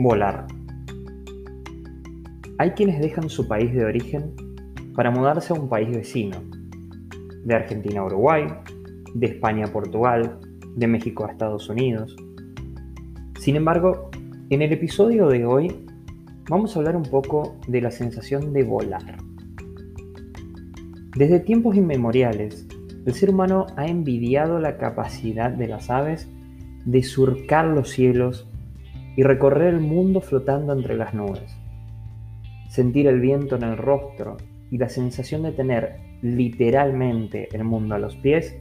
Volar. Hay quienes dejan su país de origen para mudarse a un país vecino, de Argentina a Uruguay, de España a Portugal, de México a Estados Unidos. Sin embargo, en el episodio de hoy vamos a hablar un poco de la sensación de volar. Desde tiempos inmemoriales, el ser humano ha envidiado la capacidad de las aves de surcar los cielos y recorrer el mundo flotando entre las nubes. Sentir el viento en el rostro y la sensación de tener literalmente el mundo a los pies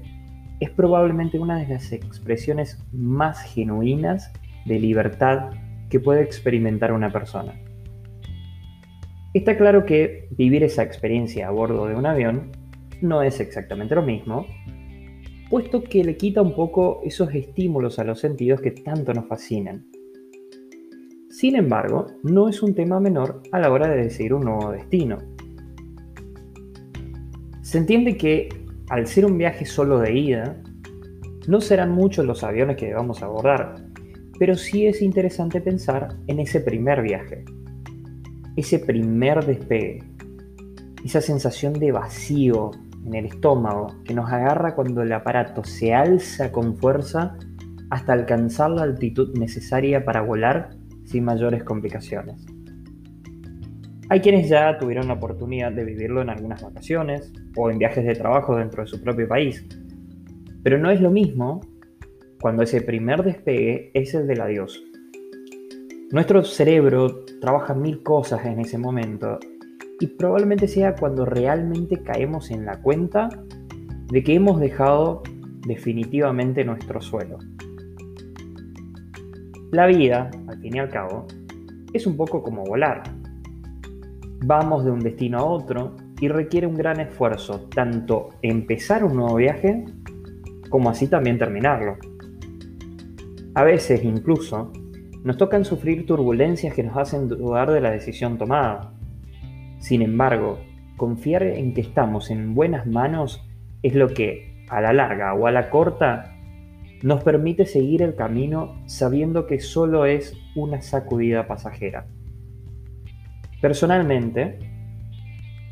es probablemente una de las expresiones más genuinas de libertad que puede experimentar una persona. Está claro que vivir esa experiencia a bordo de un avión no es exactamente lo mismo, puesto que le quita un poco esos estímulos a los sentidos que tanto nos fascinan. Sin embargo, no es un tema menor a la hora de decidir un nuevo destino. Se entiende que al ser un viaje solo de ida, no serán muchos los aviones que debamos abordar, pero sí es interesante pensar en ese primer viaje, ese primer despegue, esa sensación de vacío en el estómago que nos agarra cuando el aparato se alza con fuerza hasta alcanzar la altitud necesaria para volar sin mayores complicaciones. Hay quienes ya tuvieron la oportunidad de vivirlo en algunas vacaciones o en viajes de trabajo dentro de su propio país, pero no es lo mismo cuando ese primer despegue es el del adiós. Nuestro cerebro trabaja mil cosas en ese momento y probablemente sea cuando realmente caemos en la cuenta de que hemos dejado definitivamente nuestro suelo. La vida, al fin y al cabo, es un poco como volar. Vamos de un destino a otro y requiere un gran esfuerzo tanto empezar un nuevo viaje como así también terminarlo. A veces incluso nos tocan sufrir turbulencias que nos hacen dudar de la decisión tomada. Sin embargo, confiar en que estamos en buenas manos es lo que, a la larga o a la corta, nos permite seguir el camino sabiendo que solo es una sacudida pasajera. Personalmente,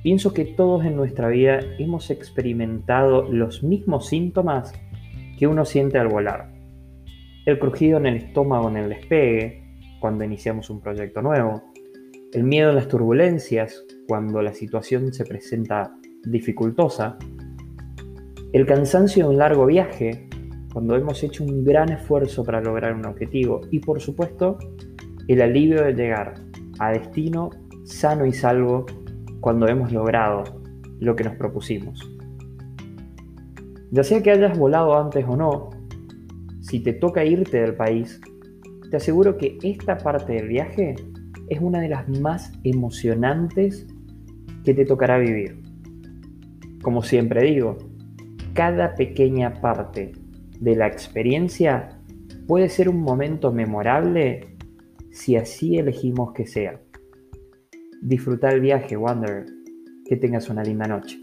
pienso que todos en nuestra vida hemos experimentado los mismos síntomas que uno siente al volar. El crujido en el estómago en el despegue, cuando iniciamos un proyecto nuevo. El miedo a las turbulencias, cuando la situación se presenta dificultosa. El cansancio de un largo viaje, cuando hemos hecho un gran esfuerzo para lograr un objetivo y por supuesto el alivio de llegar a destino sano y salvo cuando hemos logrado lo que nos propusimos. Ya sea que hayas volado antes o no, si te toca irte del país, te aseguro que esta parte del viaje es una de las más emocionantes que te tocará vivir. Como siempre digo, cada pequeña parte de la experiencia puede ser un momento memorable si así elegimos que sea. Disfruta el viaje, Wanderer. Que tengas una linda noche.